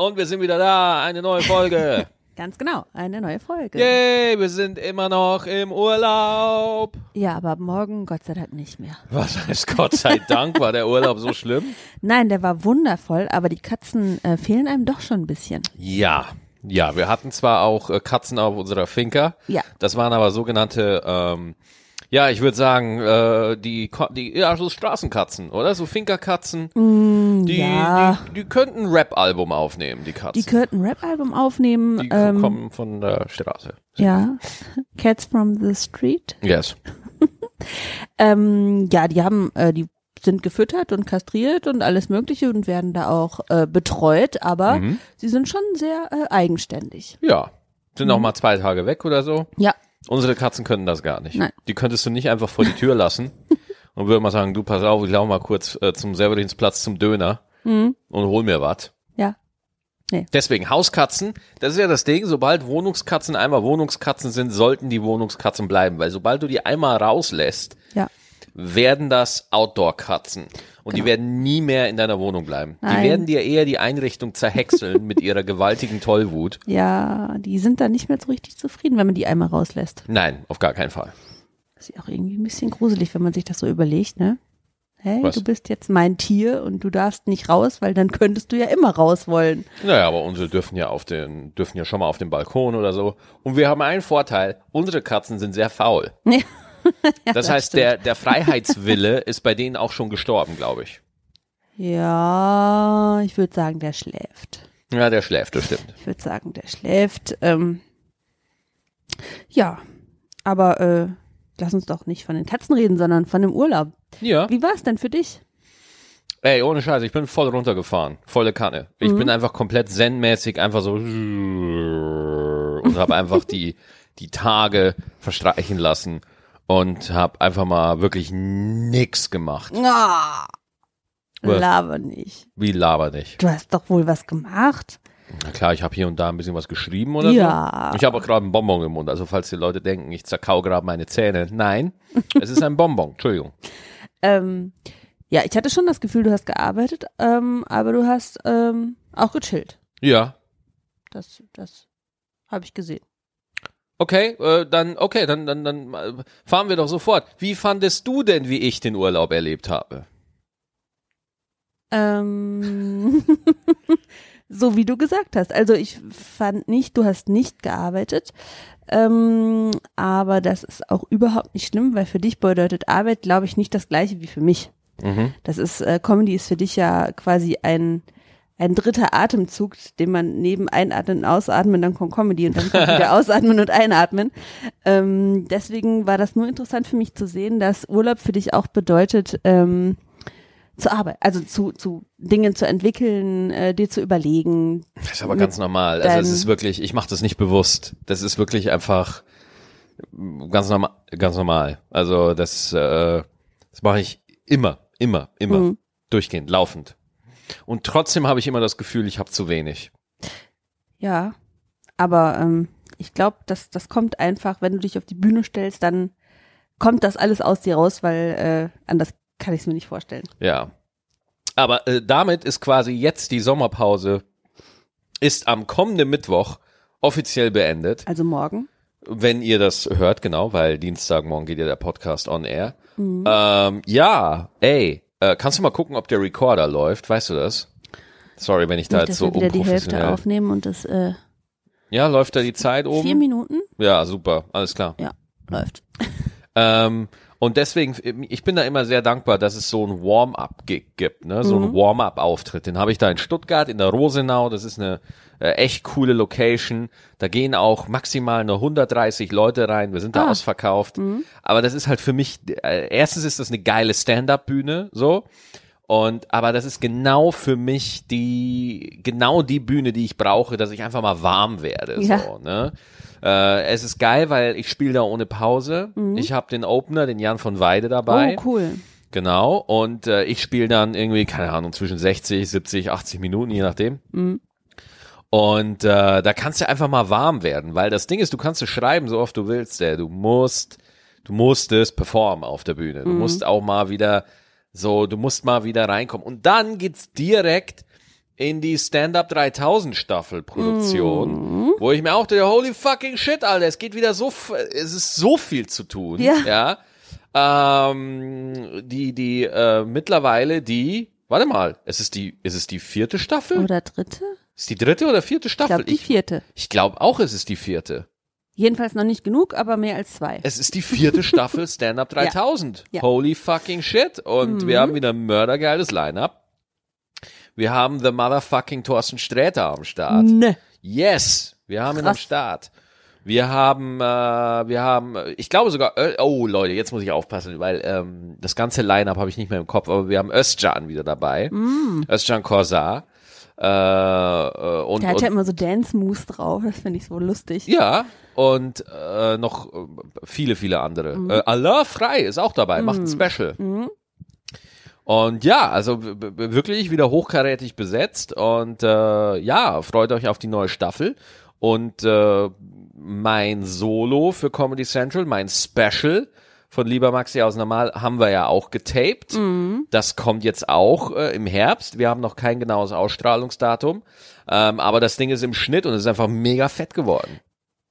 Und wir sind wieder da, eine neue Folge. Ganz genau, eine neue Folge. Yay, wir sind immer noch im Urlaub. Ja, aber morgen Gott sei Dank nicht mehr. Was heißt Gott sei Dank, war der Urlaub so schlimm? Nein, der war wundervoll, aber die Katzen äh, fehlen einem doch schon ein bisschen. Ja, ja, wir hatten zwar auch äh, Katzen auf unserer Finca. Ja. Das waren aber sogenannte, ähm, ja, ich würde sagen, äh, die, die, ja, so Straßenkatzen, oder? So Finca-Katzen. die, Mm, ja. die, die könnten ein Rap-Album aufnehmen, die Katzen. Die könnten ein Rap-Album aufnehmen. Die ähm, kommen von der Straße. ja, Cats from the Street. Yes. Ähm, ja, die haben, äh, die sind gefüttert und kastriert und alles Mögliche und werden da auch äh, betreut, aber Mhm. sie sind schon sehr äh, eigenständig. Ja. Sind auch mal zwei Tage weg oder so. Ja, Unsere Katzen können das gar nicht. Nein. Die könntest du nicht einfach vor die Tür lassen und würde mal sagen, du pass auf, ich laufe mal kurz äh, zum Severinsplatz zum Döner Mhm. und hol mir was. ja. Deswegen Hauskatzen, das ist ja das Ding, sobald Wohnungskatzen einmal Wohnungskatzen sind, sollten die Wohnungskatzen bleiben, weil sobald du die einmal rauslässt, Ja. werden das Outdoor-Katzen. Und die Genau. werden nie mehr in deiner Wohnung bleiben. Die Nein. werden dir eher die Einrichtung zerhäckseln mit ihrer gewaltigen Tollwut. Ja, die sind dann nicht mehr so richtig zufrieden, wenn man die einmal rauslässt. Nein, auf gar keinen Fall. Das ist ja auch irgendwie ein bisschen gruselig, wenn man sich das so überlegt, ne? Hey, Was? du bist jetzt mein Tier und du darfst nicht raus, weil dann könntest du ja immer raus wollen. Naja, aber unsere dürfen ja auf den, dürfen ja schon mal auf den Balkon oder so. Und wir haben einen Vorteil, unsere Katzen sind sehr faul. Ja, Das heißt, der, der Freiheitswille ist bei denen auch schon gestorben, glaube ich. Ja, ich würde sagen, der schläft. Ja, der schläft, das stimmt. Ich würde sagen, der schläft. Ähm, ja, aber äh, lass uns doch nicht von den Katzen reden, sondern von dem Urlaub. Ja. Wie war es denn für dich? Ey, ohne Scheiße, ich bin voll runtergefahren. Volle Kanne. Ich bin einfach komplett zen-mäßig einfach so und habe einfach die, die Tage verstreichen lassen und habe einfach mal wirklich nix gemacht. Ah, laber nicht. Wie laber dich. Du hast doch wohl was gemacht. Na klar, ich habe hier und da ein bisschen was geschrieben oder Ja. so. Ich habe auch gerade einen Bonbon im Mund. Also falls die Leute denken, ich zerkau gerade meine Zähne. Nein, es ist ein Bonbon. Entschuldigung. Ähm, ja, ich hatte schon das Gefühl, du hast gearbeitet, ähm, aber du hast ähm, auch gechillt. Ja, Das, das habe ich gesehen. Okay, äh, dann okay, dann dann dann äh, fahren wir doch sofort. Wie fandest du denn, wie ich den Urlaub erlebt habe? Ähm, so wie du gesagt hast. Also ich fand nicht, du hast nicht gearbeitet. Ähm, aber das ist auch überhaupt nicht schlimm, weil für dich bedeutet Arbeit, glaube ich, nicht das gleiche wie für mich. Mhm. Das ist, äh, Comedy ist für dich ja quasi ein, ein dritter Atemzug, den man neben Einatmen und Ausatmen, dann kommt Comedy und dann kommt wieder Ausatmen und Einatmen. Ähm, deswegen war das nur interessant für mich zu sehen, dass Urlaub für dich auch bedeutet, ähm, zu arbeiten, also zu, zu Dingen zu entwickeln, äh, dir zu überlegen. Das ist aber ganz normal. Also es ist wirklich, ich mache das nicht bewusst. Das ist wirklich einfach ganz normal, ganz normal. Also das, äh, das mache ich immer, immer, immer Mhm. durchgehend, laufend. Und trotzdem habe ich immer das Gefühl, ich habe zu wenig. Ja, aber ähm, ich glaube, das, das kommt einfach, wenn du dich auf die Bühne stellst, dann kommt das alles aus dir raus, weil äh, anders kann ich es mir nicht vorstellen. Ja. Aber äh, damit ist quasi jetzt die Sommerpause ist am kommenden Mittwoch offiziell beendet. Also morgen. Wenn ihr das hört, genau, weil Dienstagmorgen geht ja der Podcast on air. Ähm, ja, ey, äh, kannst du mal gucken, ob der Recorder läuft? Weißt du das? Sorry, wenn ich da Nicht, jetzt dass so wir wieder die Hälfte unprofessionell. aufnehmen und das äh, Ja, läuft da die Zeit oben? vier Minuten. Ja, super, alles klar. Ja, läuft. Ähm, und deswegen, ich bin da immer sehr dankbar, dass es so ein Warm-up-Gig gibt, ne? so ein Warm-up-Auftritt. Den habe ich da in Stuttgart, in der Rosenau. Das ist eine äh, echt coole Location. Da gehen auch maximal nur 130 Leute rein. Wir sind da Ah. ausverkauft. Aber das ist halt für mich, äh, erstens ist das eine geile Stand-up-Bühne, so. Und, aber das ist genau für mich die, genau die Bühne, die ich brauche, dass ich einfach mal warm werde, Ja. so, ne? Äh, es ist geil, weil ich spiele da ohne Pause. Ich habe den Opener, den Jan von Weide dabei. Oh, cool. Genau. Und äh, ich spiele dann irgendwie, keine Ahnung, zwischen 60, 70, 80 Minuten, je nachdem. Und äh, da kannst du einfach mal warm werden, weil das Ding ist, du kannst es schreiben, so oft du willst, ey. du musst, du musst es performen auf der Bühne. Du musst auch mal wieder so, du musst mal wieder reinkommen. Und dann geht's direkt in die Stand-Up 3000 Staffel Produktion, wo ich mir auch dachte, holy fucking shit, Alter, es geht wieder so, es ist so viel zu tun. Ja. ja? Ähm, die, die, äh, mittlerweile die, warte mal, es ist die, ist es die vierte Staffel? Oder dritte? Ist die dritte oder vierte Ich Staffel? glaube, die vierte. ich glaube auch, es ist die vierte. Jedenfalls noch nicht genug, aber mehr als zwei. Es ist die vierte Staffel Stand-Up 3000. Ja. Holy fucking shit. Und wir haben wieder ein mördergeiles Line-Up. Wir haben the motherfucking Thorsten Sträter am Start. Ne. Yes, wir haben ihn am Krass. Start. Wir haben, äh, wir haben, ich glaube sogar, Ö oh Leute, jetzt muss ich aufpassen, weil ähm, das ganze Line-Up habe ich nicht mehr im Kopf, aber wir haben Özcan wieder dabei. Mm. Özcan Korsar. Äh, äh, und, Der hat und ja immer so Dance-Moves drauf. Das finde ich so lustig. ja, und äh, noch äh, viele, viele andere. Mhm. Äh, Allah Frei ist auch dabei, macht ein Special. Und ja, also wirklich wieder hochkarätig besetzt und äh, ja, freut euch auf die neue Staffel. Und äh, mein Solo für Comedy Central, mein Special von Lieber Maxi aus Normal haben wir ja auch getaped. Das kommt jetzt auch äh, im Herbst. Wir haben noch kein genaues Ausstrahlungsdatum. Ähm, aber das Ding ist im Schnitt und es ist einfach mega fett geworden.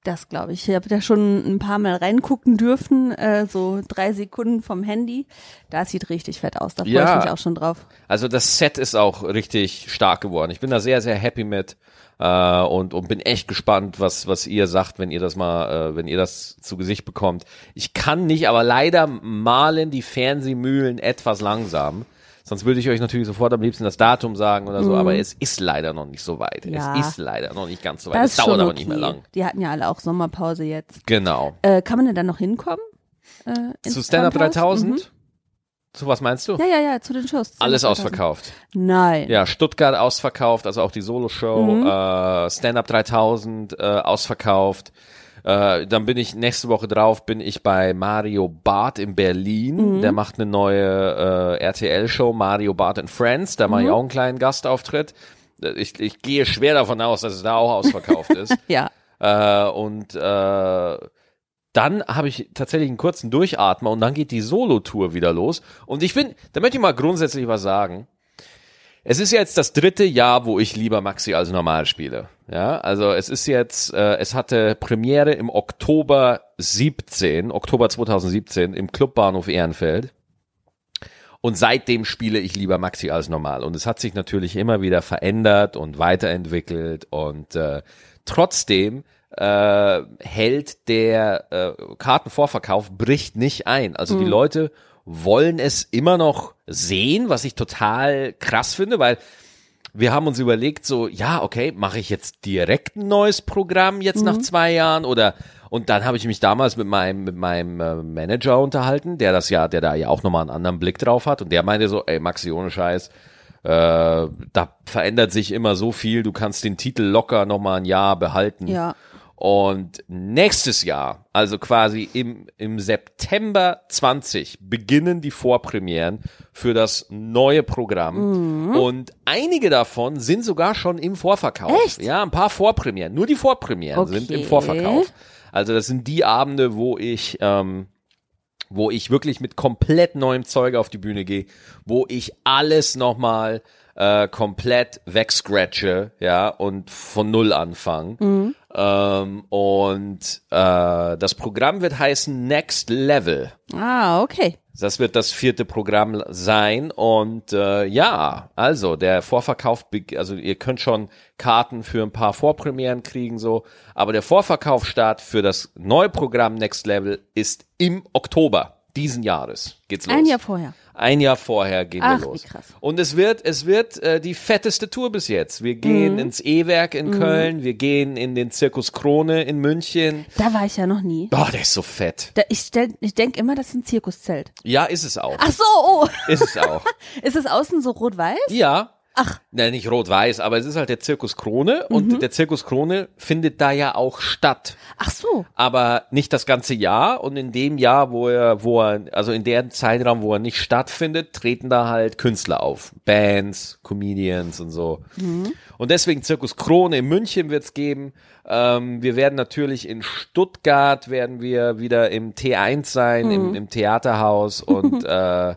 Das glaube ich. Ich habe da schon ein paar Mal reingucken dürfen, äh, so drei Sekunden vom Handy. Das sieht richtig fett aus. Da freue Ja. ich mich auch schon drauf. Also das Set ist auch richtig stark geworden. Ich bin da sehr, sehr happy mit äh, und, und bin echt gespannt, was, was ihr sagt, wenn ihr das mal, äh, wenn ihr das zu Gesicht bekommt. Ich kann nicht, aber leider malen die Fernsehmühlen etwas langsam. Sonst würde ich euch natürlich sofort am liebsten das Datum sagen oder so, aber es ist leider noch nicht so weit. Mhm. Ja. Es ist leider noch nicht ganz so weit. Das Es dauert schon aber okay. nicht mehr lang. Die hatten ja alle auch Sommerpause jetzt. Genau. Äh, kann man denn dann noch hinkommen? Äh, Zu Stand Up Fundhaus? 3000? Mhm. Zu was meinst du? Ja, ja, ja, zu den Shows. Stand-Up Alles 3000. ausverkauft. Nein. Ja, Stuttgart ausverkauft, also auch die Solo-Show, Mhm. äh, Stand-Up 3000 äh, ausverkauft. Äh, dann bin ich nächste Woche drauf, bin ich bei Mario Barth in Berlin. Mhm. Der macht eine neue äh, RTL-Show, Mario Barth and Friends. Da Mhm. mache ich auch einen kleinen Gastauftritt. Ich, ich gehe schwer davon aus, dass es da auch ausverkauft ist. Ja. Äh, und äh, dann habe ich tatsächlich einen kurzen Durchatmer und dann geht die Solo-Tour wieder los. Und ich bin, da möchte ich mal grundsätzlich was sagen. Es ist jetzt das dritte Jahr, wo ich lieber Maxi als normal spiele. Ja, also es ist jetzt, äh, es hatte Premiere im Oktober 17, Oktober 2017 im Clubbahnhof Ehrenfeld. Und seitdem spiele ich lieber Maxi als normal. Und es hat sich natürlich immer wieder verändert und weiterentwickelt. Und äh, trotzdem äh, hält der äh, Kartenvorverkauf bricht nicht ein. Also die Leute wollen es immer noch sehen, was ich total krass finde, weil wir haben uns überlegt, so, ja, okay, mache ich jetzt direkt ein neues Programm jetzt nach zwei Jahren oder und dann habe ich mich damals mit meinem mit meinem äh, Manager unterhalten, der das ja, der da ja auch nochmal einen anderen Blick drauf hat und der meinte so, ey Maxi, ohne Scheiß, äh, da verändert sich immer so viel, du kannst den Titel locker nochmal ein Jahr behalten. Ja. Und nächstes Jahr, also quasi im, im September 20, beginnen die Vorpremieren für das neue Programm. Und einige davon sind sogar schon im Vorverkauf. Echt? Ja, ein paar Vorpremieren. Nur die Vorpremieren Okay. sind im Vorverkauf. Also das sind die Abende, wo ich, ähm, wo ich wirklich mit komplett neuem Zeug auf die Bühne gehe, wo ich alles nochmal äh, komplett wegscratche, ja, und von null anfange. Ähm, und äh, das Programm wird heißen Next Level. Ah, okay. Das wird das vierte Programm sein und äh, ja, also der Vorverkauf, also ihr könnt schon Karten für ein paar Vorpremieren kriegen so, aber der Vorverkaufsstart für das neue Programm Next Level ist im Oktober diesen Jahres. Geht's los. Ein Jahr vorher. Ein Jahr vorher gehen Ach, wir wie los. krass. Und es wird, es wird äh, die fetteste Tour bis jetzt. Wir gehen Mhm. ins E-Werk in Köln, wir gehen in den Zirkus Krone in München. Da war ich ja noch nie. Boah, der ist so fett. Da, ich stell, ich denke immer, das ist ein Zirkuszelt. Ja, ist es auch. Ach so, oh. Ist es auch. Ist es außen so rot-weiß? Ja. Ach. Nein, nicht rot-weiß, aber es ist halt der Zirkus Krone und Mhm. der Zirkus Krone findet da ja auch statt. Ach so. Aber nicht das ganze Jahr und in dem Jahr, wo er, wo er, also in dem Zeitraum, wo er nicht stattfindet, treten da halt Künstler auf. Bands, Comedians und so. Und deswegen Zirkus Krone in München wird's geben. Ähm, wir werden natürlich in Stuttgart werden wir wieder im T1 sein, im, im Theaterhaus und äh,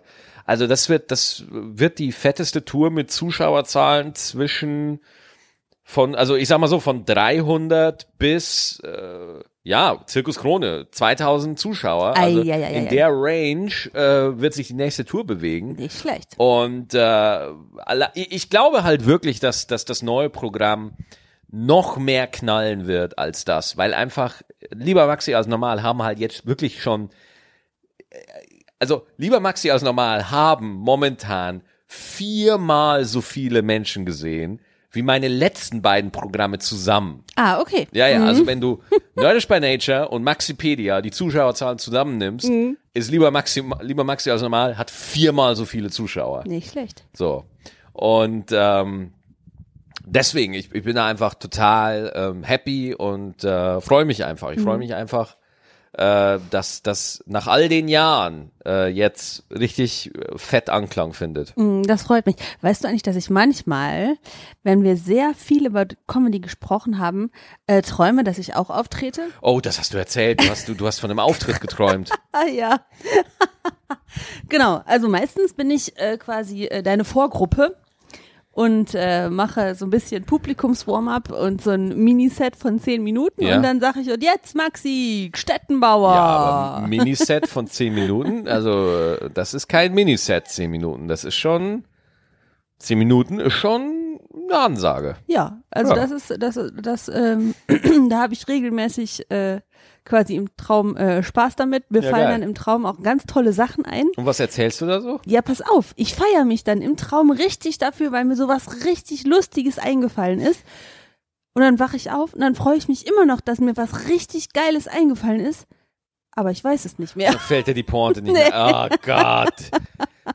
Also das wird, das wird die fetteste Tour mit Zuschauerzahlen zwischen von, also ich sag mal so, von 300 bis, äh, ja, Zirkus Krone, 2000 Zuschauer. Also ei, ei, in ei. der Range äh, wird sich die nächste Tour bewegen. Nicht schlecht. Und äh, ich glaube halt wirklich, dass, dass das neue Programm noch mehr knallen wird als das, weil einfach lieber Maxi als normal haben halt jetzt wirklich schon, also lieber Maxi als normal haben momentan viermal so viele Menschen gesehen wie meine letzten beiden Programme zusammen. Ah, okay. Ja, ja, also wenn du Nerdish by Nature und Maxipedia die Zuschauerzahlen zusammennimmst, ist lieber Maxi, lieber Maxi als normal, hat viermal so viele Zuschauer. Nicht schlecht. So. Und ähm, deswegen, ich, ich bin da einfach total ähm, happy und äh, freue mich einfach. Ich freue mich einfach, äh, dass das nach all den Jahren äh, jetzt richtig äh, fett Anklang findet. Mm, Das freut mich. Weißt du eigentlich, dass ich manchmal, wenn wir sehr viel über Comedy gesprochen haben, äh, träume, dass ich auch auftrete? Oh, das hast du erzählt. Du hast, du, du hast von einem Auftritt geträumt. Ah ja. genau, also meistens bin ich äh, quasi äh, deine Vorgruppe und äh, mache so ein bisschen Publikums-Warm-up und so ein Miniset von zehn Minuten Ja. und dann sage ich, und jetzt Maxi, Stettenbauer. Ja, aber Miniset von zehn Minuten, also äh, das ist kein Miniset zehn Minuten. Das ist schon zehn Minuten ist schon eine Ansage. Ja, also Ja. das ist, das, das, ähm, da habe ich regelmäßig äh, quasi im Traum äh, Spaß damit. Mir Ja, fallen geil. dann im Traum auch ganz tolle Sachen ein. Und was erzählst du da so? Ja, pass auf, ich feiere mich dann im Traum richtig dafür, weil mir sowas richtig Lustiges eingefallen ist. Und dann wache ich auf und dann freue ich mich immer noch, dass mir was richtig Geiles eingefallen ist. Aber ich weiß es nicht mehr. Da fällt dir die Pointe nicht mehr. Oh Gott.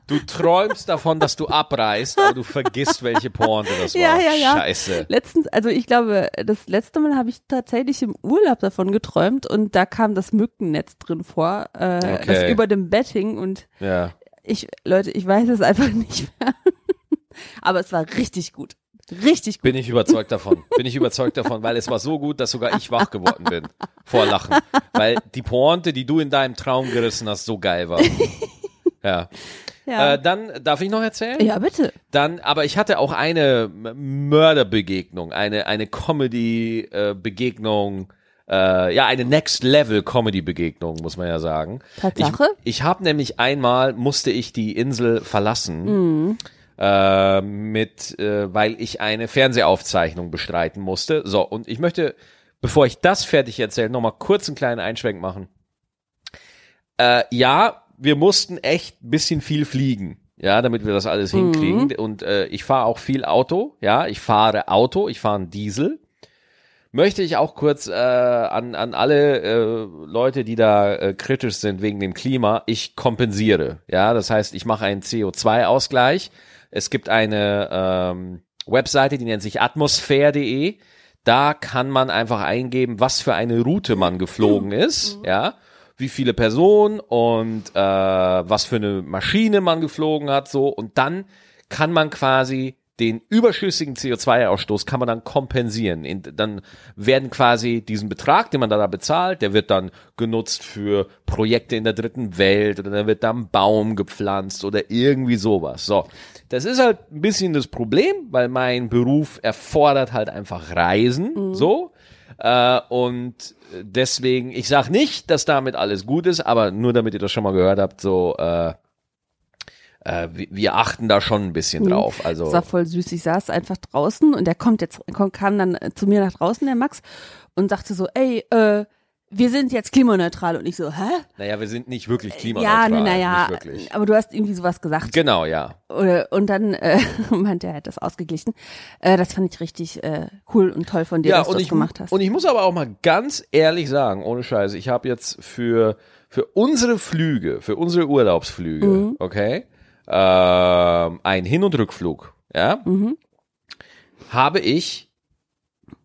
Du träumst davon, dass du abreißt, aber du vergisst, welche Pointe das war. Ja, ja, ja. Scheiße. Letztens, also ich glaube, das letzte Mal habe ich tatsächlich im Urlaub davon geträumt und da kam das Mückennetz drin vor, äh, Okay. das über dem Bett hing und Ja. ich, Leute, ich weiß es einfach nicht mehr. Aber es war richtig gut. Richtig gut. Bin ich überzeugt davon. Bin ich überzeugt davon, weil es war so gut, dass sogar ich wach geworden bin. Vor Lachen. Weil die Pointe, die du in deinem Traum gerissen hast, so geil war. Ja. Ja, Äh, dann darf ich noch erzählen? ja bitte. Dann, aber ich hatte auch eine Mörderbegegnung, eine, eine Comedy-Begegnung, äh, ja, eine Next-Level-Comedy-Begegnung, muss man ja sagen. Tatsache? Ich, ich habe nämlich einmal, musste ich die Insel verlassen, äh, mit, äh, weil ich eine Fernsehaufzeichnung bestreiten musste. So, und ich möchte, bevor ich das fertig erzähle, nochmal kurz einen kleinen Einschwenk machen. Äh, ja, wir mussten echt ein bisschen viel fliegen, ja, damit wir das alles hinkriegen. Und äh, ich fahre auch viel Auto, ja, ich fahre Auto, ich fahre einen Diesel. Möchte ich auch kurz äh, an, an alle äh, Leute, die da äh, kritisch sind wegen dem Klima, ich kompensiere. Ja, das heißt, ich mache einen CO2-Ausgleich. Es gibt eine ähm, Webseite, die nennt sich atmosphäre.de. Da kann man einfach eingeben, was für eine Route man geflogen ist, ja, wie viele Personen und äh, was für eine Maschine man geflogen hat, so und dann kann man quasi den überschüssigen CO2-Ausstoß kann man dann kompensieren. In, dann werden quasi diesen Betrag, den man da bezahlt, der wird dann genutzt für Projekte in der dritten Welt oder dann wird da ein Baum gepflanzt oder irgendwie sowas. So, das ist halt ein bisschen das Problem, weil mein Beruf erfordert halt einfach Reisen, so. Äh, und deswegen, ich sag nicht, dass damit alles gut ist, aber nur damit ihr das schon mal gehört habt, so äh, äh, wir, wir achten da schon ein bisschen drauf. Also Das war voll süß. Ich saß einfach draußen und der kommt jetzt, kam dann zu mir nach draußen, der Max, und sagte so, ey, äh, wir sind jetzt klimaneutral. Und ich so, hä? naja, wir sind nicht wirklich Ja, klimaneutral. nee, naja, Nicht wirklich. aber du hast irgendwie sowas gesagt. Genau, ja. Und dann äh, meinte er, er hat das ausgeglichen. Äh, das fand ich richtig äh, cool und toll von dir, ja, dass du das ich, gemacht hast. und ich muss aber auch mal ganz ehrlich sagen, ohne Scheiße, ich habe jetzt für, für unsere Flüge, für unsere Urlaubsflüge, Mhm. okay, ähm, ein Hin- und Rückflug, ja, Mhm. habe ich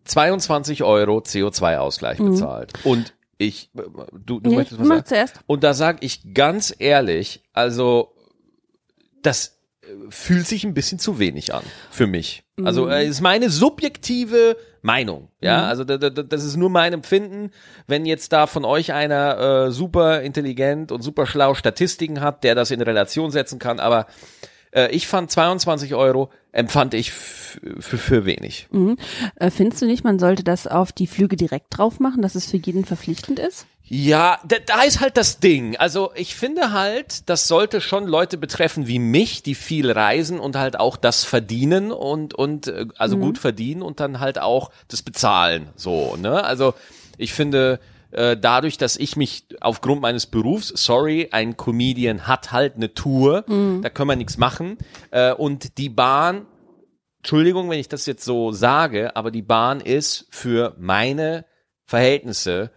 22 Euro CO2-Ausgleich bezahlt. Und ich, du, du Mhm. nee, möchtest was sagen? zuerst. Und da sag ich ganz ehrlich, also das fühlt sich ein bisschen zu wenig an für mich. Also äh, ist meine subjektive Meinung. Ja, also da, da, das ist nur mein Empfinden. Wenn jetzt da von euch einer äh, super intelligent und super schlau Statistiken hat, der das in Relation setzen kann, aber äh, ich fand 22 Euro empfand ich für, wenig. Äh, findest du nicht, man sollte das auf die Flüge direkt drauf machen, dass es für jeden verpflichtend ist? Ja, da, da ist halt das Ding. Also ich finde halt, das sollte schon Leute betreffen wie mich, die viel reisen und halt auch das verdienen und und äh, also gut verdienen und dann halt auch das bezahlen. So, ne? Also ich finde äh, dadurch, dass ich mich aufgrund meines Berufs, sorry, ein Comedian hat halt eine Tour, da können wir nichts machen äh, und die Bahn Entschuldigung, wenn ich das jetzt so sage, aber die Bahn ist für meine Verhältnisse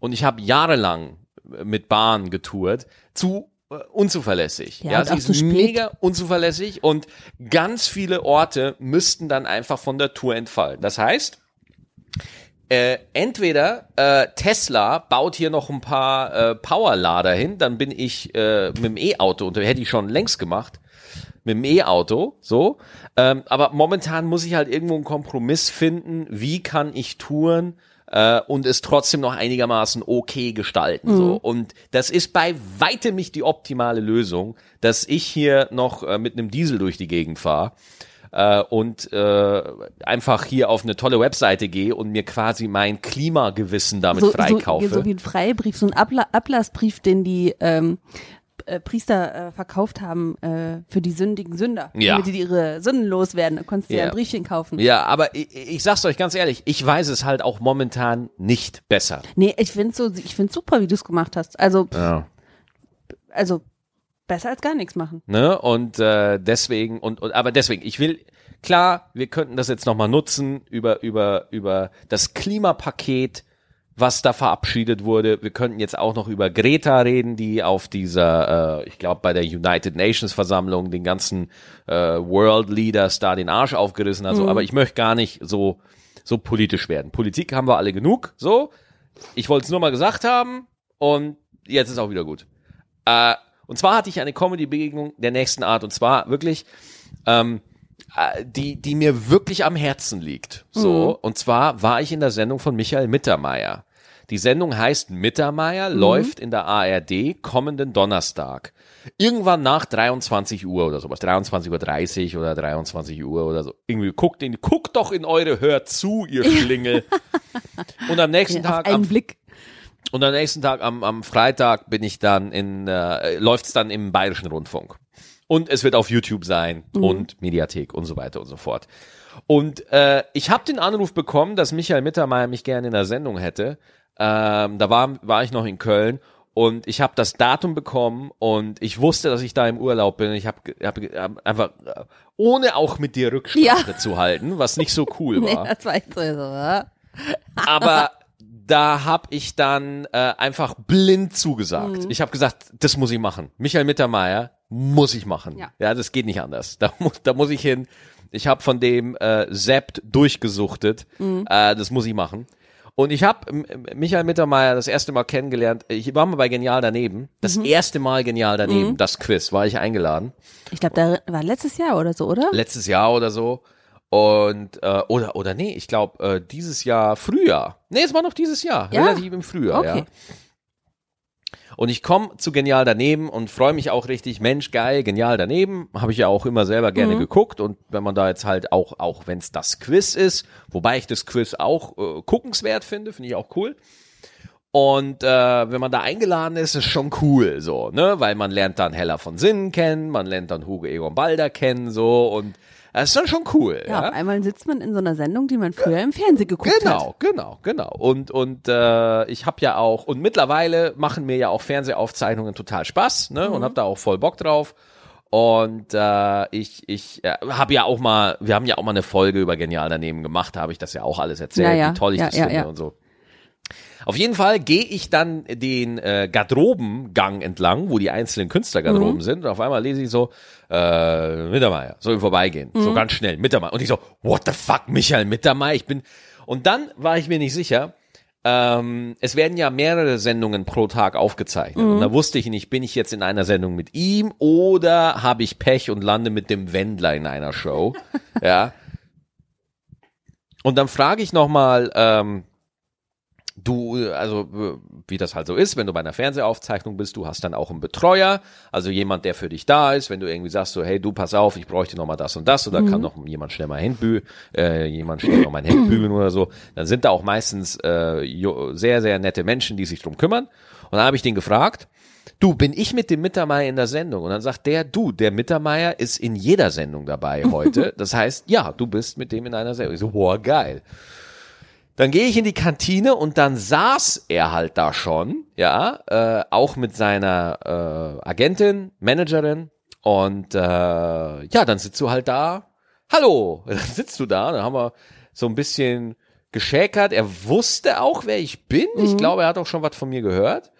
und ich habe jahrelang mit Bahn getourt, zu äh, unzuverlässig. Ja, Ja, sie ist mega unzuverlässig und ganz viele Orte müssten dann einfach von der Tour entfallen. Das heißt, äh, entweder äh, Tesla baut hier noch ein paar äh, Powerlader hin, dann bin ich äh, mit dem E-Auto und hätte ich schon längst gemacht mit dem E-Auto, so. Ähm, aber momentan muss ich halt irgendwo einen Kompromiss finden, wie kann ich touren äh, und es trotzdem noch einigermaßen okay gestalten. So. Und das ist bei weitem nicht die optimale Lösung, dass ich hier noch äh, mit einem Diesel durch die Gegend fahre äh, und äh, einfach hier auf eine tolle Webseite gehe und mir quasi mein Klimagewissen damit so, freikaufe. so, so wie ein Freibrief, so ein Abla Ablassbrief, den die ähm, äh, Priester äh, verkauft haben äh, für die sündigen Sünder, Ja. damit die ihre Sünden loswerden. Da konntest du ja Ja. ein Briefchen kaufen. ja, aber ich, ich sag's euch ganz ehrlich, ich weiß es halt auch momentan nicht besser. Nee, ich find's so, ich find's super, wie du es gemacht hast. Also, Ja. also besser als gar nichts machen. Ne? Und äh, deswegen, und, und aber deswegen, ich will, klar, wir könnten das jetzt nochmal nutzen über, über, über das Klimapaket, was da verabschiedet wurde. Wir könnten jetzt auch noch über Greta reden, die auf dieser, äh, ich glaube, bei der United Nations Versammlung den ganzen äh, World Leaders da den Arsch aufgerissen hat. So. Aber ich möchte gar nicht so, so politisch werden. Politik haben wir alle genug, so. Ich wollte es nur mal gesagt haben und jetzt ist auch wieder gut. Äh, und zwar hatte ich eine Comedy-Begegnung der nächsten Art und zwar wirklich, ähm, äh, die, die mir wirklich am Herzen liegt. So, und zwar war ich in der Sendung von Michael Mittermeier. Die Sendung heißt Mittermeier, läuft in der ARD kommenden Donnerstag. Irgendwann nach 23 Uhr oder sowas, 23.30 Uhr oder 23 Uhr oder so. Irgendwie guckt in, guckt doch in eure Hört zu, ihr Schlingel. und am nächsten Ja, Tag, einen am Blick. Und am nächsten Tag, am, am Freitag, bin ich dann in, äh, läuft's dann im Bayerischen Rundfunk. Und es wird auf YouTube sein und Mediathek und so weiter und so fort. Und äh, ich habe den Anruf bekommen, dass Michael Mittermeier mich gerne in der Sendung hätte. Ähm, da war, war ich noch in Köln und ich habe das Datum bekommen und ich wusste, dass ich da im Urlaub bin. Ich habe hab, hab einfach, äh, ohne auch mit dir Rücksprache Ja. zu halten, was nicht so cool Nee, war das war echt so. ja. aber da habe ich dann äh, einfach blind zugesagt. Ich habe gesagt, das muss ich machen. Michael Mittermeier muss ich machen. Ja. das geht nicht anders. Da, muss da muss ich hin. Ich habe von dem äh, Sept durchgesuchtet. Äh, das muss ich machen. Und ich habe Michael Mittermeier das erste Mal kennengelernt. Ich war mal bei Genial daneben. Das erste Mal Genial daneben, das Quiz, war ich eingeladen. Ich glaube, da war letztes Jahr oder so, oder? Letztes Jahr oder so. Und äh, oder oder nee, ich glaube äh, dieses Jahr Frühjahr. Nee, es war noch dieses Jahr, Ja? relativ im Frühjahr, ja. Okay. Und ich komme zu Genial daneben und freue mich auch richtig, Mensch, geil, Genial daneben, habe ich ja auch immer selber gerne geguckt und wenn man da jetzt halt auch auch wenn es das Quiz ist, wobei ich das Quiz auch äh, guckenswert finde, finde ich auch cool. Und äh, wenn man da eingeladen ist, ist schon cool, so, ne? Weil man lernt dann Hella von Sinnen kennen, man lernt dann Hugo Egon Balder kennen, so und das ist dann schon cool. Ja, Ja, auf einmal sitzt man in so einer Sendung, die man früher im Fernsehen geguckt hat. Genau, genau, genau. Und und äh, ich habe ja auch und mittlerweile machen mir ja auch Fernsehaufzeichnungen total Spaß, ne? Und habe da auch voll Bock drauf. Und äh, ich ich äh, habe ja auch mal, wir haben ja auch mal eine Folge über Genial daneben gemacht, da habe ich das ja auch alles erzählt, Ja, ja. wie toll ich das ja, finde und so. Auf jeden Fall gehe ich dann den äh, Garderobengang entlang, wo die einzelnen Künstlergarderoben Mhm. sind. Und auf einmal lese ich so, äh, Mittermeier, so im Vorbeigehen. So Mhm. ganz schnell, Mittermeier. Und ich so, what the fuck, Michael Mittermeier? Ich bin. Und dann war ich mir nicht sicher, ähm, es werden ja mehrere Sendungen pro Tag aufgezeichnet. Und da wusste ich nicht, bin ich jetzt in einer Sendung mit ihm oder habe ich Pech und lande mit dem Wendler in einer Show. ja. Und dann frage ich nochmal, ähm, du, also äh, wie das halt so ist, wenn du bei einer Fernsehaufzeichnung bist, du hast dann auch einen Betreuer, also jemand, der für dich da ist, wenn du irgendwie sagst so, hey, du pass auf, ich bräuchte noch mal das und das oder kann noch jemand schnell mal Hemd äh, jemand schnell noch mein Hemd bügeln oder so, dann sind da auch meistens äh, sehr, sehr nette Menschen, die sich drum kümmern. Und dann habe ich den gefragt, du, bin ich mit dem Mittermeier in der Sendung? Und dann sagt der, du, der Mittermeier ist in jeder Sendung dabei heute. Das heißt, ja, du bist mit dem in einer Sendung. Ich so, boah, geil. Dann gehe ich in die Kantine und dann saß er halt da schon, ja, äh, auch mit seiner äh, Agentin, Managerin und äh, ja, dann sitzt du halt da. Hallo, dann sitzt du da, dann haben wir so ein bisschen geschäkert. Er wusste auch, wer ich bin. Ich glaube, er hat auch schon was von mir gehört.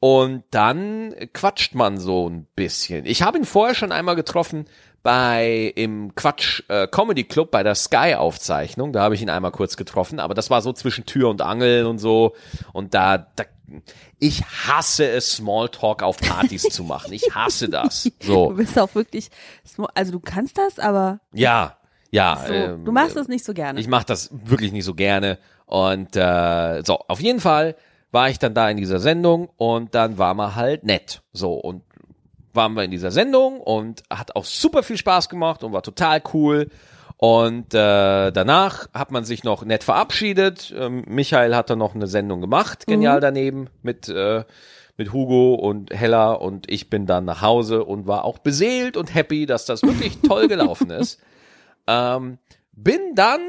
Und dann quatscht man so ein bisschen. Ich habe ihn vorher schon einmal getroffen bei im Quatsch äh, Comedy Club bei der Sky Aufzeichnung. Da habe ich ihn einmal kurz getroffen, aber das war so zwischen Tür und Angel und so. Und da, da ich hasse es, Smalltalk auf Partys zu machen. Ich hasse das. Du So, bist auch wirklich, also du kannst das, aber ja, ja. so, ähm, du machst das nicht so gerne. Ich mache das wirklich nicht so gerne. Und äh, so, auf jeden Fall war ich dann da in dieser Sendung und dann war man halt nett. So, und waren wir in dieser Sendung und hat auch super viel Spaß gemacht und war total cool. Und äh, danach hat man sich noch nett verabschiedet. Ähm, Michael hat dann noch eine Sendung gemacht, genial daneben, mit, äh, mit Hugo und Hella. Und ich bin dann nach Hause und war auch beseelt und happy, dass das wirklich toll gelaufen ist. Ähm, bin dann,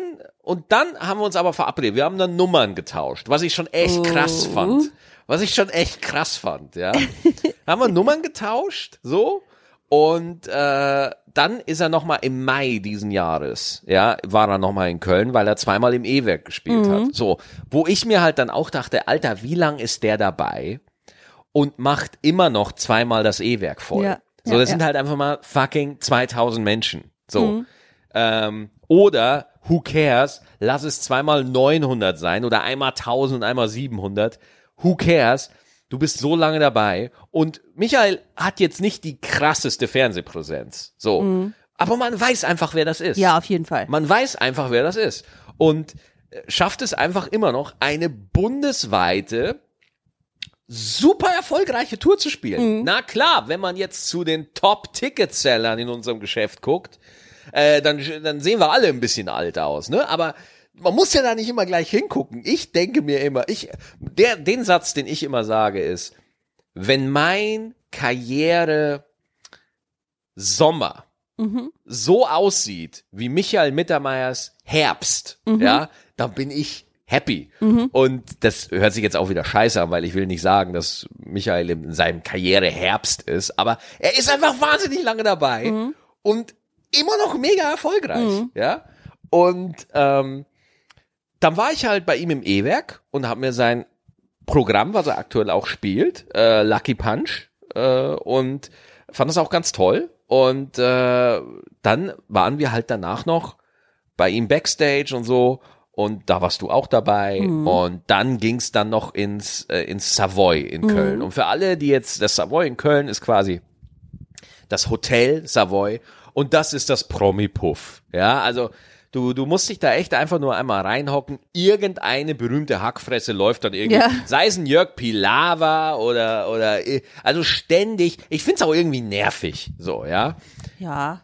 und dann haben wir uns aber verabredet. Wir haben dann Nummern getauscht, was ich schon echt krass Oh. fand. Was ich schon echt krass fand, ja. haben wir Nummern getauscht, so. Und äh, dann ist er nochmal im Mai diesen Jahres, ja, war er nochmal in Köln, weil er zweimal im E-Werk gespielt hat. So, wo ich mir halt dann auch dachte, Alter, wie lang ist der dabei? Und macht immer noch zweimal das E-Werk voll. Ja, so, ja, das ja. sind halt einfach mal fucking 2000 Menschen. So. Ähm, oder, who cares, lass es zweimal 900 sein oder einmal 1000 und einmal 700. Who cares? Du bist so lange dabei und Michael hat jetzt nicht die krasseste Fernsehpräsenz. So. Aber man weiß einfach, wer das ist. ja, auf jeden Fall. Man weiß einfach, wer das ist. Und äh, schafft es einfach immer noch, eine bundesweite, super erfolgreiche Tour zu spielen. Na klar, wenn man jetzt zu den Top-Ticket-Sellern in unserem Geschäft guckt, äh, dann, dann sehen wir alle ein bisschen alt aus, ne? Aber man muss ja da nicht immer gleich hingucken. Ich denke mir immer, ich, der, den Satz, den ich immer sage, ist, wenn mein Karriere Sommer so aussieht wie Michael Mittermeiers Herbst, ja, dann bin ich happy. Und das hört sich jetzt auch wieder scheiße an, weil ich will nicht sagen, dass Michael in seinem Karriere Herbst ist, aber er ist einfach wahnsinnig lange dabei und immer noch mega erfolgreich, ja. Und ähm, dann war ich halt bei ihm im E-Werk und habe mir sein Programm, was er aktuell auch spielt, äh, Lucky Punch, äh, und fand das auch ganz toll. Und äh, dann waren wir halt danach noch bei ihm backstage und so. Und da warst du auch dabei. Und dann ging's dann noch ins, äh, ins Savoy in Köln. Und für alle, die jetzt, das Savoy in Köln ist quasi das Hotel Savoy. Und das ist das Promi-Puff. Ja, also du, du musst dich da echt einfach nur einmal reinhocken. Irgendeine berühmte Hackfresse läuft dann irgendwie. Ja. Sei es ein Jörg Pilawa oder, oder, also ständig. Ich find's auch irgendwie nervig. So, ja. Ja.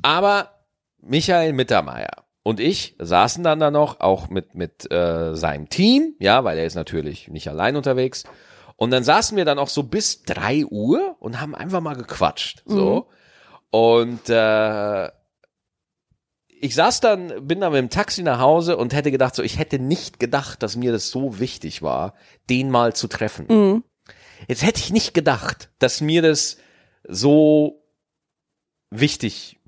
Aber Michael Mittermeier und ich saßen dann da noch, auch mit, mit äh, seinem Team, ja, weil er ist natürlich nicht allein unterwegs. Und dann saßen wir dann auch so bis drei Uhr und haben einfach mal gequatscht. So. Und äh, ich saß dann, bin dann mit dem Taxi nach Hause und hätte gedacht, so, ich hätte nicht gedacht, dass mir das so wichtig war, den mal zu treffen. Jetzt hätte ich nicht gedacht, dass mir das so wichtig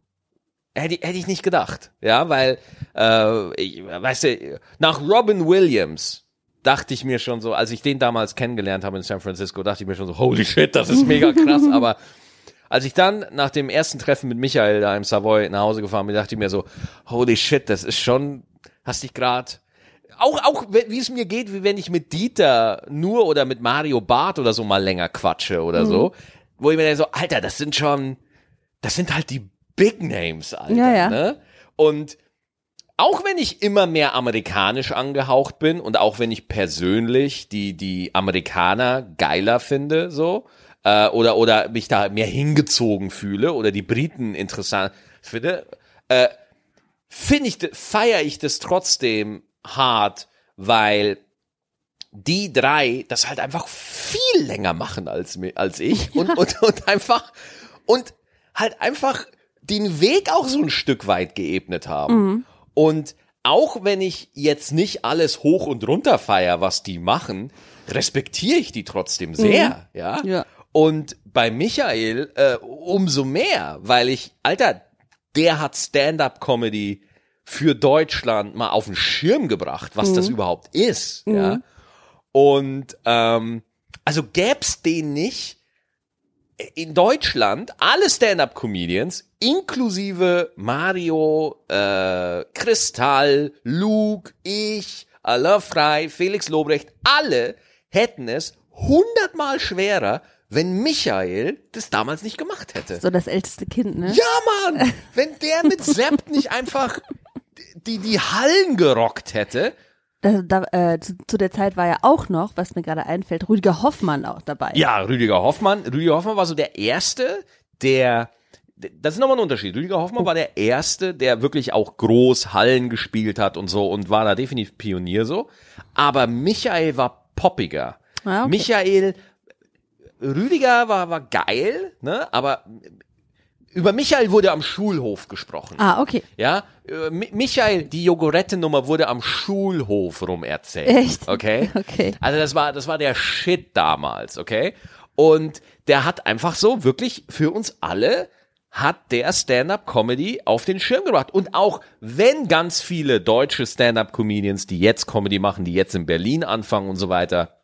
hätte, hätte ich nicht gedacht, ja, weil, äh, ich, weißt du, nach Robin Williams dachte ich mir schon so, als ich den damals kennengelernt habe in San Francisco, dachte ich mir schon so, holy shit, das ist mega krass, aber als ich dann nach dem ersten Treffen mit Michael da im Savoy nach Hause gefahren bin, dachte ich mir so, holy shit, das ist schon, hast dich grad auch, auch wie es mir geht, wie wenn ich mit Dieter nur oder mit Mario Barth oder so mal länger quatsche oder so, wo ich mir denke so, Alter, das sind schon, das sind halt die Big Names, Alter. Ja, ja. Ne? Und auch wenn ich immer mehr amerikanisch angehaucht bin und auch wenn ich persönlich die, die Amerikaner geiler finde, so, äh, oder, oder mich da mehr hingezogen fühle oder die Briten interessant finde, äh, finde ich, feiere ich das trotzdem hart, weil die drei das halt einfach viel länger machen als, als ich und, und, und einfach, und halt einfach den Weg auch so ein Stück weit geebnet haben. Und auch wenn ich jetzt nicht alles hoch und runter feier, was die machen, respektiere ich die trotzdem sehr, ja. Ja. Und bei Michael äh, umso mehr, weil ich, Alter, der hat Stand-up-Comedy für Deutschland mal auf den Schirm gebracht, was das überhaupt ist, ja. Und ähm, also gäb's den nicht in Deutschland alle Stand-up-Comedians inklusive Mario, äh, Kristall, Luke, ich, Alain Frey, Felix Lobrecht, alle hätten es hundertmal schwerer, wenn Michael das damals nicht gemacht hätte. So das älteste Kind, ne? Ja, Mann! Wenn der mit Sepp nicht einfach die, die Hallen gerockt hätte. Da, da, äh, zu, zu der Zeit war ja auch noch, was mir gerade einfällt, Rüdiger Hoffmann auch dabei. Ja, Rüdiger Hoffmann. Rüdiger Hoffmann war so der Erste, der, das ist nochmal ein Unterschied. Rüdiger Hoffmann war der Erste, der wirklich auch groß Hallen gespielt hat und so und war da definitiv Pionier so. Aber Michael war poppiger. Ah, okay. Michael, Rüdiger war, war geil, ne, aber über Michael wurde am Schulhof gesprochen. Ah, okay. Ja, äh, Mi- Michael, die Jogurette-Nummer wurde am Schulhof rum erzählt. Echt? Okay. Okay. Also das war, das war der Shit damals, okay? Und der hat einfach so wirklich für uns alle hat der Stand-up-Comedy auf den Schirm gebracht. Und auch wenn ganz viele deutsche Stand-up-Comedians, die jetzt Comedy machen, die jetzt in Berlin anfangen und so weiter,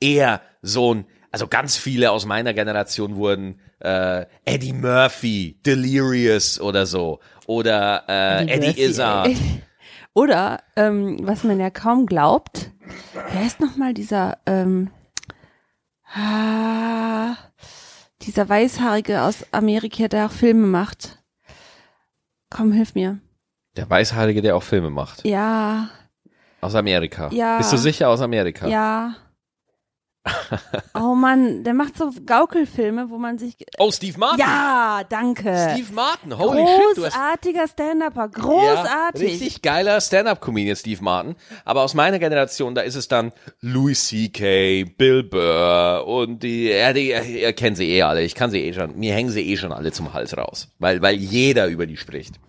eher so ein, also ganz viele aus meiner Generation wurden äh, Eddie Murphy, Delirious oder so. Oder äh, Eddie, Murphy, Izzard. Oder, ähm, was man ja kaum glaubt, wer ist nochmal dieser, ähm, ah, dieser Weißhaarige aus Amerika, der auch Filme macht. Komm, hilf mir. Der Weißhaarige, der auch Filme macht. Ja, Aus Amerika. Ja. Bist du sicher aus Amerika? ja. Oh Mann, der macht so Gaukelfilme, wo man sich. Oh, Steve Martin. Ja, danke. Steve Martin. Holy shit, du hast Großartiger Stand-Upper, großartig. Ja, richtig geiler Stand-up-Comedian Steve Martin. Aber aus meiner Generation, da ist es dann Louis C.K., Bill Burr und die, ja, die, ihr kennt sie eh alle. Ich kann sie eh schon, mir hängen sie eh schon alle zum Hals raus. Weil, weil jeder über die spricht.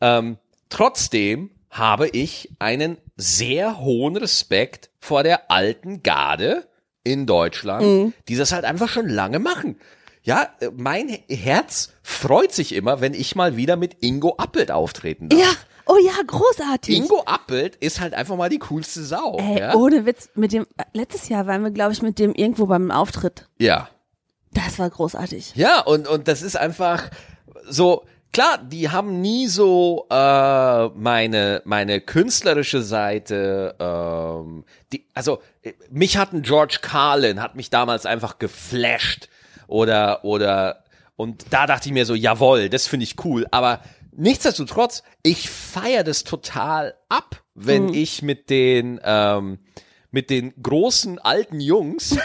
Ähm, trotzdem habe ich einen sehr hohen Respekt vor der alten Garde in Deutschland, die das halt einfach schon lange machen. Ja, mein Herz freut sich immer, wenn ich mal wieder mit Ingo Appelt auftreten darf. Ja, oh ja, großartig. Ingo Appelt ist halt einfach mal die coolste Sau. Ey, ja? ohne Witz, mit dem, letztes Jahr waren wir, glaube ich, mit dem irgendwo beim Auftritt. ja. Das war großartig. Ja, und, und das ist einfach so, klar, die haben nie so äh, meine, meine künstlerische Seite, ähm, die, also mich hat ein George Carlin, hat mich damals einfach geflasht oder, oder, und da dachte ich mir so, jawohl, das finde ich cool, aber nichtsdestotrotz, ich feiere das total ab, wenn ich mit den, ähm, mit den großen alten Jungs.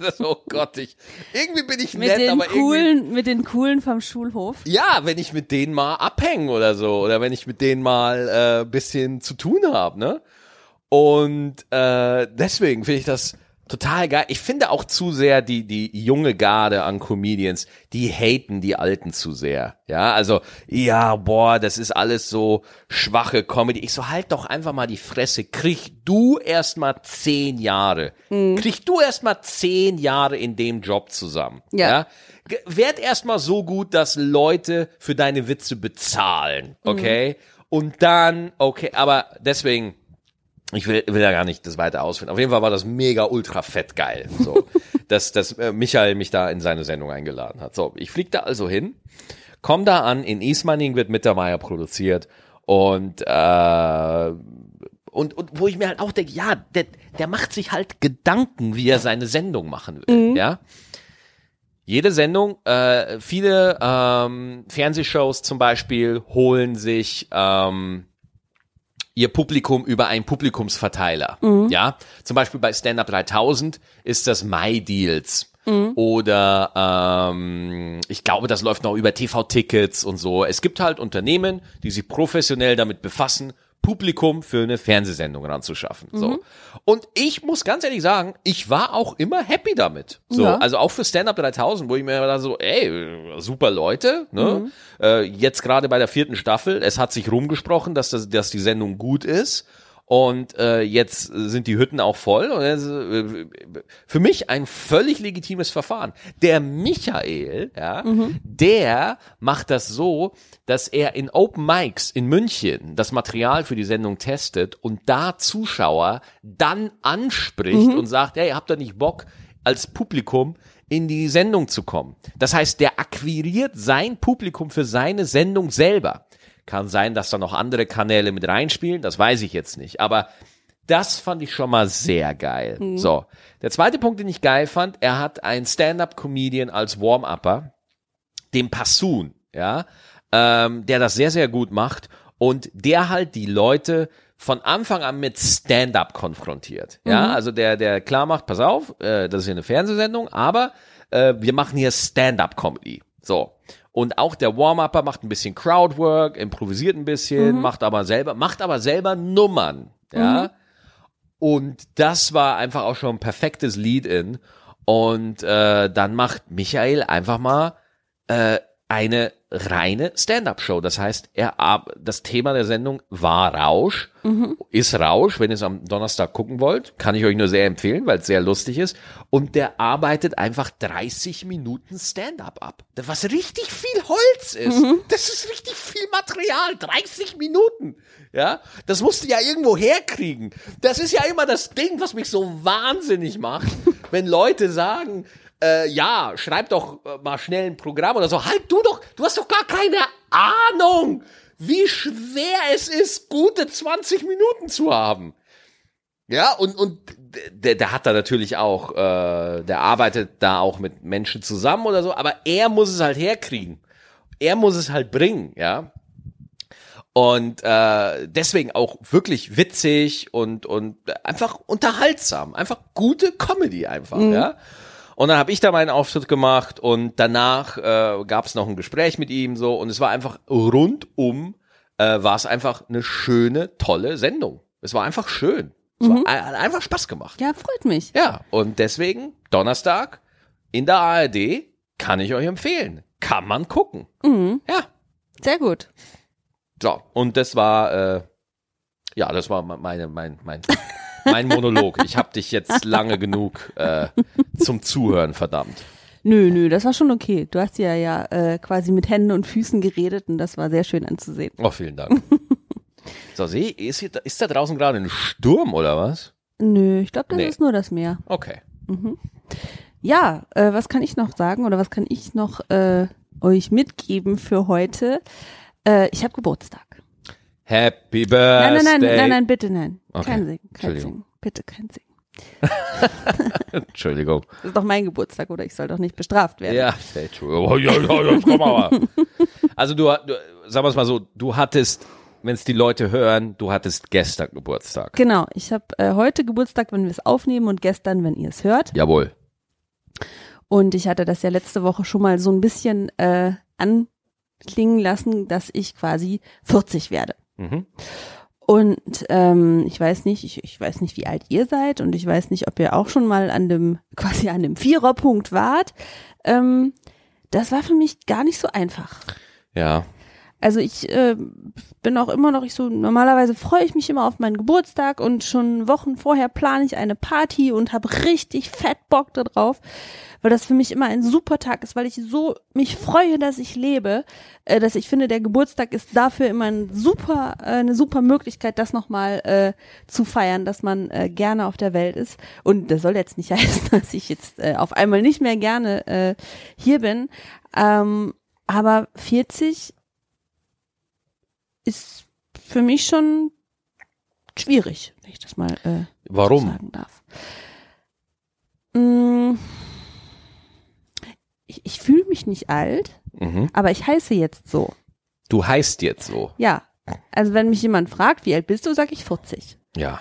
das, oh Gott, ich irgendwie bin ich Mit nett, den aber irgendwie. coolen, mit den coolen vom Schulhof. Ja, wenn ich mit denen mal abhängen oder so oder wenn ich mit denen mal äh, bisschen zu tun habe, ne? Und äh, deswegen finde ich das total geil. Ich finde auch zu sehr die die junge Garde an Comedians, die haten die Alten zu sehr. Ja, also ja, boah, das ist alles so schwache Comedy. Ich so halt doch einfach mal die Fresse. Krieg du erst mal zehn Jahre. Krieg du erst mal zehn Jahre in dem Job zusammen. Ja. ja? Werd erst mal so gut, dass Leute für deine Witze bezahlen, okay? Und dann, okay, aber deswegen, ich will, will ja gar nicht das weiter ausführen. Auf jeden Fall war das mega ultra fett geil, so, dass, dass äh, Michael mich da in seine Sendung eingeladen hat. So, ich flieg da also hin, komm da an, in Ismaning wird Mittermeier produziert Und, äh, und, und wo ich mir halt auch denke, ja, der, der macht sich halt Gedanken, wie er seine Sendung machen will, ja. Jede Sendung, äh, viele ähm, Fernsehshows zum Beispiel holen sich ähm, ihr Publikum über einen Publikumsverteiler. Ja, zum Beispiel bei Stand Up 3000 ist das My Deals. Oder ähm, ich glaube, das läuft noch über TV-Tickets und so. Es gibt halt Unternehmen, die sich professionell damit befassen, Publikum für eine Fernsehsendung ranzuschaffen. So. Und ich muss ganz ehrlich sagen, ich war auch immer happy damit. So, Ja. also auch für Stand Up 3000, wo ich mir da so, ey, super Leute, ne? Äh, jetzt gerade bei der vierten Staffel, es hat sich rumgesprochen, dass das, dass die Sendung gut ist. Und äh, jetzt sind die Hütten auch voll. Und das, äh, für mich ein völlig legitimes Verfahren. Der Michael, ja, der macht das so, dass er in Open Mics in München das Material für die Sendung testet und da Zuschauer dann anspricht und sagt, hey, habt ihr nicht Bock als Publikum in die Sendung zu kommen? Das heißt, der akquiriert sein Publikum für seine Sendung selber. Kann sein, dass da noch andere Kanäle mit reinspielen, das weiß ich jetzt nicht. Aber das fand ich schon mal sehr geil. So. Der zweite Punkt, den ich geil fand, er hat einen Stand-Up-Comedian als Warm-Upper, den Passun, ja, ähm, der das sehr, sehr gut macht und der halt die Leute von Anfang an mit Stand-Up konfrontiert. Ja, also der, der klar macht, pass auf, äh, das ist hier eine Fernsehsendung, aber äh, wir machen hier Stand-Up-Comedy. So. Und auch der Warm-Upper macht ein bisschen Crowdwork, improvisiert ein bisschen, macht aber selber, macht aber selber Nummern. Ja. Und das war einfach auch schon ein perfektes Lead-In. Und äh, dann macht Michael einfach mal äh, eine reine Stand-up-Show. Das heißt, er das Thema der Sendung war Rausch, ist Rausch. Wenn ihr es am Donnerstag gucken wollt, kann ich euch nur sehr empfehlen, weil es sehr lustig ist. Und der arbeitet einfach 30 Minuten Stand-up ab, was richtig viel Holz ist. Das ist richtig viel Material, 30 Minuten. Ja, das musst du ja irgendwo herkriegen. Das ist ja immer das Ding, was mich so wahnsinnig macht, wenn Leute sagen, äh, ja, schreib doch äh, mal schnell ein Programm oder so. Halt du doch, du hast doch gar keine Ahnung, wie schwer es ist, gute 20 Minuten zu haben. Ja, und, und der, der hat da natürlich auch, äh, der arbeitet da auch mit Menschen zusammen oder so, aber er muss es halt herkriegen. Er muss es halt bringen, ja. Und äh, deswegen auch wirklich witzig und, und einfach unterhaltsam. Einfach gute Comedy einfach, ja. Und dann habe ich da meinen Auftritt gemacht und danach äh, gab es noch ein Gespräch mit ihm so und es war einfach rundum, äh, war es einfach eine schöne, tolle Sendung. Es war einfach schön. Es war, hat einfach Spaß gemacht. Ja, freut mich. Ja, und deswegen Donnerstag in der ARD kann ich euch empfehlen. Kann man gucken. Ja. Sehr gut. So, und das war, äh, ja, das war meine, mein, mein, mein Monolog. Ich habe dich jetzt lange genug äh, zum Zuhören, verdammt. Nö, nö, das war schon okay. Du hast ja ja äh, quasi mit Händen und Füßen geredet und das war sehr schön anzusehen. Oh, vielen Dank. So, seh, ist, hier, ist da draußen gerade ein Sturm oder was? Nö, ich glaube, das Nee. ist nur das Meer. Okay. Ja, äh, was kann ich noch sagen oder was kann ich noch äh, euch mitgeben für heute? Äh, ich habe Geburtstag. Happy Birthday. Nein, nein, nein, nein, nein, bitte nein. Okay. Kein Singen, kein. Singen. Bitte kein Singen. Entschuldigung. Das ist doch mein Geburtstag oder ich soll doch nicht bestraft werden. Ja, Entschuldigung. Oh, ja, ja, komm aber. Also du, du sagen wir es mal so, du hattest, wenn es die Leute hören, du hattest gestern Geburtstag. Genau, ich habe äh, heute Geburtstag, wenn wir es aufnehmen und gestern, wenn ihr es hört. Jawohl. Und ich hatte das ja letzte Woche schon mal so ein bisschen äh, anklingen lassen, dass ich quasi 40 werde. Mhm. Und ähm, ich weiß nicht, ich, ich weiß nicht, wie alt ihr seid und ich weiß nicht, ob ihr auch schon mal an dem quasi an dem Viererpunkt wart. Ähm, das war für mich gar nicht so einfach. Ja. Also ich äh, bin auch immer noch, ich so, normalerweise freue ich mich immer auf meinen Geburtstag und schon Wochen vorher plane ich eine Party und habe richtig fett Bock darauf, weil das für mich immer ein super Tag ist, weil ich so mich freue, dass ich lebe, äh, dass ich finde, der Geburtstag ist dafür immer ein super, äh, eine super Möglichkeit, das nochmal äh, zu feiern, dass man äh, gerne auf der Welt ist. Und das soll jetzt nicht heißen, dass ich jetzt äh, auf einmal nicht mehr gerne äh, hier bin. Ähm, aber 40 ist für mich schon schwierig, wenn ich das mal äh, Warum? sagen darf. Mm, Ich, ich fühle mich nicht alt, Mhm. aber ich heiße jetzt so. Du heißt jetzt so. Ja. Also wenn mich jemand fragt, wie alt bist du, sage ich 40. Ja.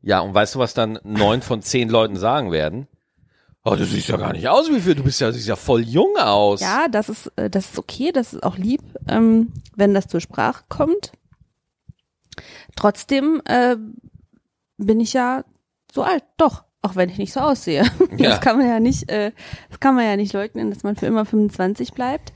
Ja, und weißt du, was dann neun von zehn Leuten sagen werden? Oh, du siehst ja gar nicht aus wie viel. Du bist ja, siehst ja voll jung aus. Ja, das ist, äh, das ist okay, das ist auch lieb, ähm, wenn das zur Sprache kommt. Trotzdem äh, bin ich ja so alt, doch, auch wenn ich nicht so aussehe. Ja. Das kann man ja nicht, äh, das kann man ja nicht leugnen, dass man für immer 25 bleibt.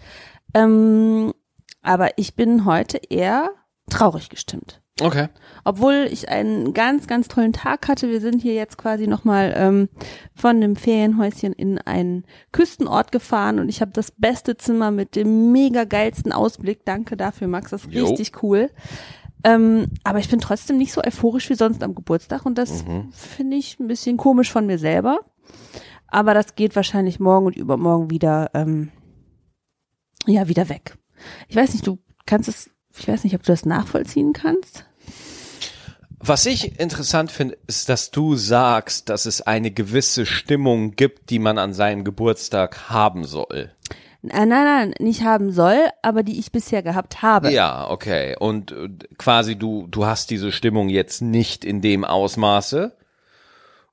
Ähm, aber ich bin heute eher traurig gestimmt. Okay. Obwohl ich einen ganz, ganz tollen Tag hatte. Wir sind hier jetzt quasi nochmal ähm, von einem Ferienhäuschen in einen Küstenort gefahren und ich habe das beste Zimmer mit dem mega geilsten Ausblick. Danke dafür, Max. Das ist Jo. richtig cool. Ähm, aber ich bin trotzdem nicht so euphorisch wie sonst am Geburtstag und das Mhm. finde ich ein bisschen komisch von mir selber. Aber das geht wahrscheinlich morgen und übermorgen wieder, ähm, ja, wieder weg. Ich weiß nicht, du kannst es, ich weiß nicht, ob du das nachvollziehen kannst. Was ich interessant finde, ist, dass du sagst, dass es eine gewisse Stimmung gibt, die man an seinem Geburtstag haben soll. Nein, nein, nein, nicht haben soll, aber die ich bisher gehabt habe. Ja, okay. Und äh, quasi du, du hast diese Stimmung jetzt nicht in dem Ausmaße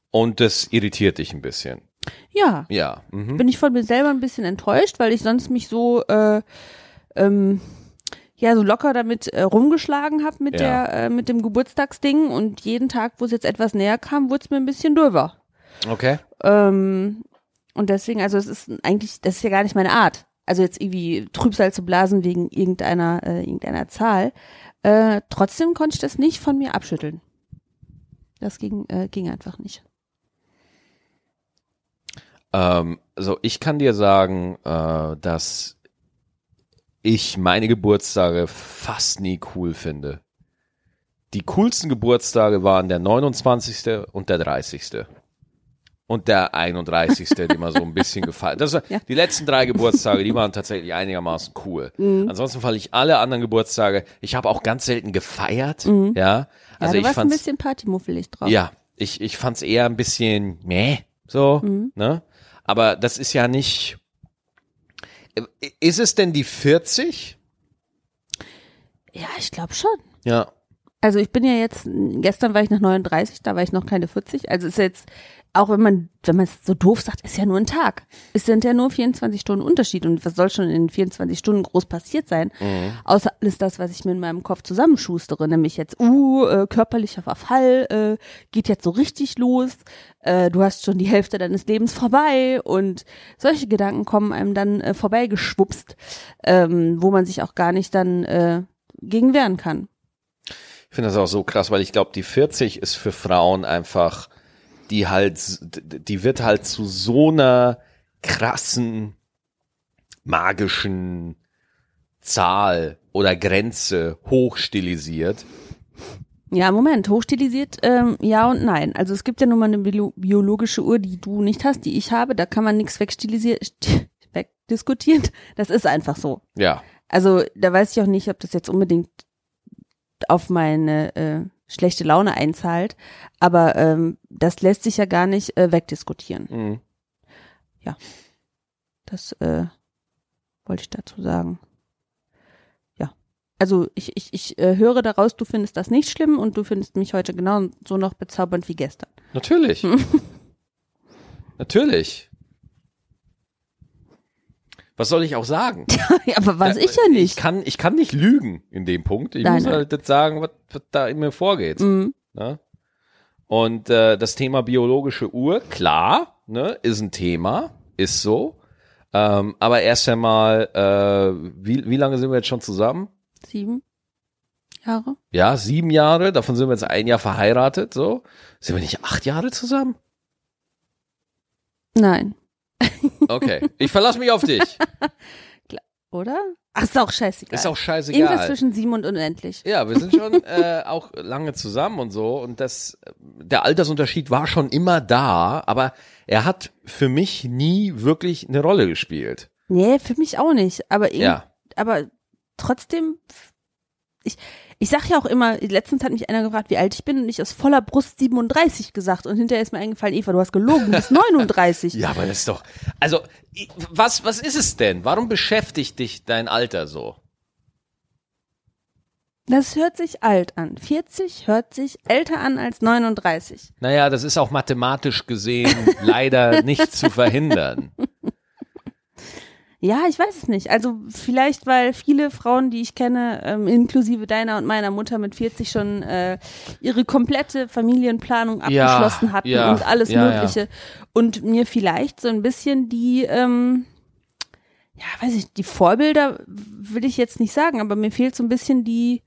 und das irritiert dich ein bisschen. Ja, Ja. Mhm. bin ich von mir selber ein bisschen enttäuscht, weil ich sonst mich so, äh, ähm, ja, so locker damit äh, rumgeschlagen habe mit Ja. der, äh, mit dem Geburtstagsding und jeden Tag, wo es jetzt etwas näher kam, wurde es mir ein bisschen döver. Okay. Ähm, und deswegen, also es ist eigentlich, das ist ja gar nicht meine Art. Also jetzt irgendwie Trübsal zu blasen wegen irgendeiner, äh, irgendeiner Zahl. Äh, trotzdem konnte ich das nicht von mir abschütteln. Das ging, äh, ging einfach nicht. Ähm, also ich kann dir sagen, äh, dass ich meine Geburtstage fast nie cool finde. Die coolsten Geburtstage waren der 29. und der 30. Und der 31. die mir so ein bisschen gefallen. Das, Ja. Die letzten drei Geburtstage, die waren tatsächlich einigermaßen cool. Mhm. Ansonsten fand ich alle anderen Geburtstage, ich habe auch ganz selten gefeiert, ja. Mhm. Ja, Also du ich warst ein bisschen partymuffelig drauf. ja, ich, ich fand's eher ein bisschen meh, so, Mhm. ne? Aber das ist ja nicht. Ist es denn die 40? Ja, ich glaube schon. Ja. Also ich bin ja jetzt, gestern war ich nach 39, da war ich noch keine 40. Also ist jetzt, auch wenn man, wenn man es so doof sagt, ist ja nur ein Tag. Es sind ja nur 24 Stunden Unterschied und was soll schon in 24 Stunden groß passiert sein? Außer alles das, was ich mir in meinem Kopf zusammenschustere, nämlich jetzt, uh, äh, körperlicher Verfall, äh, geht jetzt so richtig los, äh, du hast schon die Hälfte deines Lebens vorbei und solche Gedanken kommen einem dann äh, vorbeigeschwupst, ähm, wo man sich auch gar nicht dann äh, gegen wehren kann. Ich finde das auch so krass, weil ich glaube, die 40 ist für Frauen einfach, die halt, die wird halt zu so einer krassen, magischen Zahl oder Grenze hochstilisiert. Ja, Moment, hochstilisiert, ähm, ja und nein. Also es gibt ja nun mal eine bio biologische Uhr, die du nicht hast, die ich habe. Da kann man nichts wegstilisieren, wegdiskutieren. Das ist einfach so. Ja. Also da weiß ich auch nicht, ob das jetzt unbedingt auf meine äh, schlechte Laune einzahlt. Aber ähm, das lässt sich ja gar nicht äh, wegdiskutieren. Mhm. Das äh, wollte ich dazu sagen. Ja. Also ich, ich, ich äh, höre daraus, du findest das nicht schlimm und du findest mich heute genau so noch bezaubernd wie gestern. Natürlich. Natürlich. Was soll ich auch sagen? ja, aber was Ja, ich ja Ich nicht. kann, ich kann nicht lügen in dem Punkt. Ich Nein, muss nein. halt das sagen, was, was da in mir vorgeht. Mhm. Ne? Und äh, das Thema biologische Uhr, klar, ne, ist ein Thema, ist so. Ähm, aber erst einmal, äh, wie, wie lange sind wir jetzt schon zusammen? Sieben Jahre? Ja, sieben Jahre, davon sind wir jetzt ein Jahr verheiratet, so. Sind wir nicht acht Jahre zusammen? Nein. Okay, ich verlasse mich auf dich. Oder? Ach, ist auch scheißegal. Ist auch Irgendwas scheißegal. zwischen sieben und unendlich. Ja, wir sind schon äh, auch lange zusammen und so und das der Altersunterschied war schon immer da, aber er hat für mich nie wirklich eine Rolle gespielt. Nee, für mich auch nicht. Aber, irgend, Ja. aber trotzdem, ich, Ich sag ja auch immer, letztens hat mich einer gefragt, wie alt ich bin und ich aus voller Brust 37 gesagt und hinterher ist mir eingefallen, Eva, du hast gelogen, du bist 39. Ja, aber das ist doch, also, was, was ist es denn? Warum beschäftigt dich dein Alter so? Das hört sich alt an. 40 hört sich älter an als 39. Naja, das ist auch mathematisch gesehen leider nicht zu verhindern. Ja, ich weiß es nicht. Also vielleicht, weil viele Frauen, die ich kenne, ähm, inklusive deiner und meiner Mutter mit 40 schon äh, ihre komplette Familienplanung Ja, abgeschlossen hatten ja, und alles ja, Mögliche. Und mir vielleicht so ein bisschen die, ähm, ja, weiß ich, die Vorbilder will ich jetzt nicht sagen, aber mir fehlt so ein bisschen die,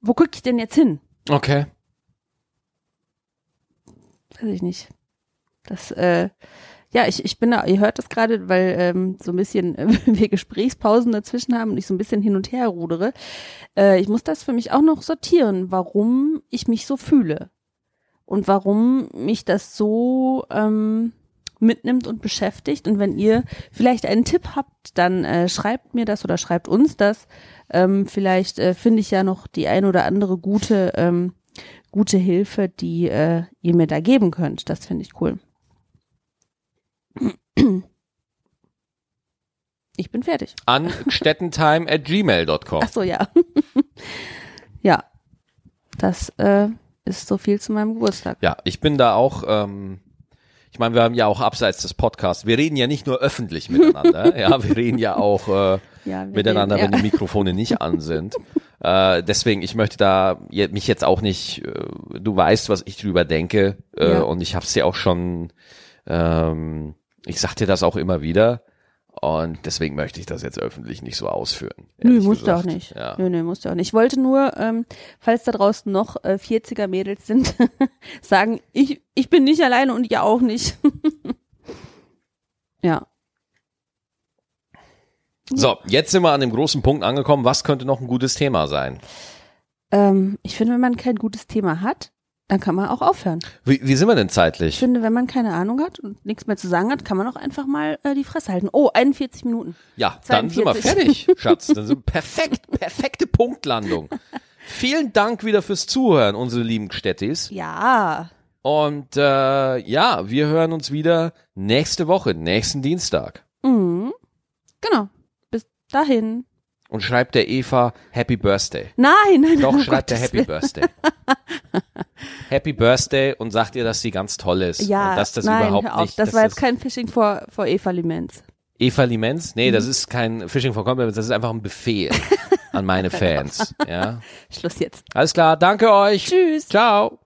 wo gucke ich denn jetzt hin? Okay. Weiß ich nicht. Das, äh, ja, ich, ich bin da, ihr hört das gerade, weil ähm, so ein bisschen äh, wir Gesprächspausen dazwischen haben und ich so ein bisschen hin und her rudere. Äh, ich muss das für mich auch noch sortieren, warum ich mich so fühle und warum mich das so ähm, mitnimmt und beschäftigt. Und wenn ihr vielleicht einen Tipp habt, dann äh, schreibt mir das oder schreibt uns das. Ähm, vielleicht äh, finde ich ja noch die ein oder andere gute ähm, gute Hilfe, die äh, ihr mir da geben könnt. Das finde ich cool. Ich bin fertig. An stettentime at gmail.com. Ach so, ja. ja. Das äh, ist so viel zu meinem Geburtstag. Ja, ich bin da auch, ähm, ich meine, wir haben ja auch abseits des Podcasts, wir reden ja nicht nur öffentlich miteinander, ja, wir reden ja auch äh, Ja, miteinander, reden, wenn die Mikrofone nicht an sind. Äh, deswegen, ich möchte da je- mich jetzt auch nicht, äh, du weißt, was ich drüber denke äh, Ja. und ich habe es dir auch schon, ähm, ich sag dir das auch immer wieder und deswegen möchte ich das jetzt öffentlich nicht so ausführen. Nö, musst du auch nicht. Ja. Nö, nö, musst du auch nicht. Ich wollte nur, ähm, falls da draußen noch äh, 40er Mädels sind, sagen, ich, ich bin nicht alleine und ihr auch nicht. ja. So, jetzt sind wir an dem großen Punkt angekommen, was könnte noch ein gutes Thema sein? Ähm, ich finde, wenn man kein gutes Thema hat, dann kann man auch aufhören. Wie, wie sind wir denn Ich zeitlich? finde, wenn man keine Ahnung hat und nichts mehr zu sagen hat, kann man auch einfach mal äh, die Fresse halten. Oh, 41 Minuten. Ja, dann sind wir 42. fertig, Schatz. Dann sind wir perfekt, perfekte Punktlandung. Vielen Dank wieder fürs Zuhören, unsere lieben Gstettis. Ja. Und äh, ja, wir hören uns wieder nächste Woche, nächsten Dienstag. Mhm. Genau. Bis dahin. Und schreibt der Eva Happy Birthday. Nein, nein, Doch, nein. schreibt der Gottes Happy. Birthday. Happy Birthday und sagt ihr, dass sie ganz toll ist. Ja, und dass das nein, überhaupt hör auf. nicht. Das war jetzt kein Fishing vor, vor Eva Limenz. Eva Limenz? Nee, Mhm. das ist kein Fishing for Compliments, das ist einfach ein Befehl an meine Fans. Ja. Schluss jetzt. Alles klar, danke euch. Tschüss. Ciao.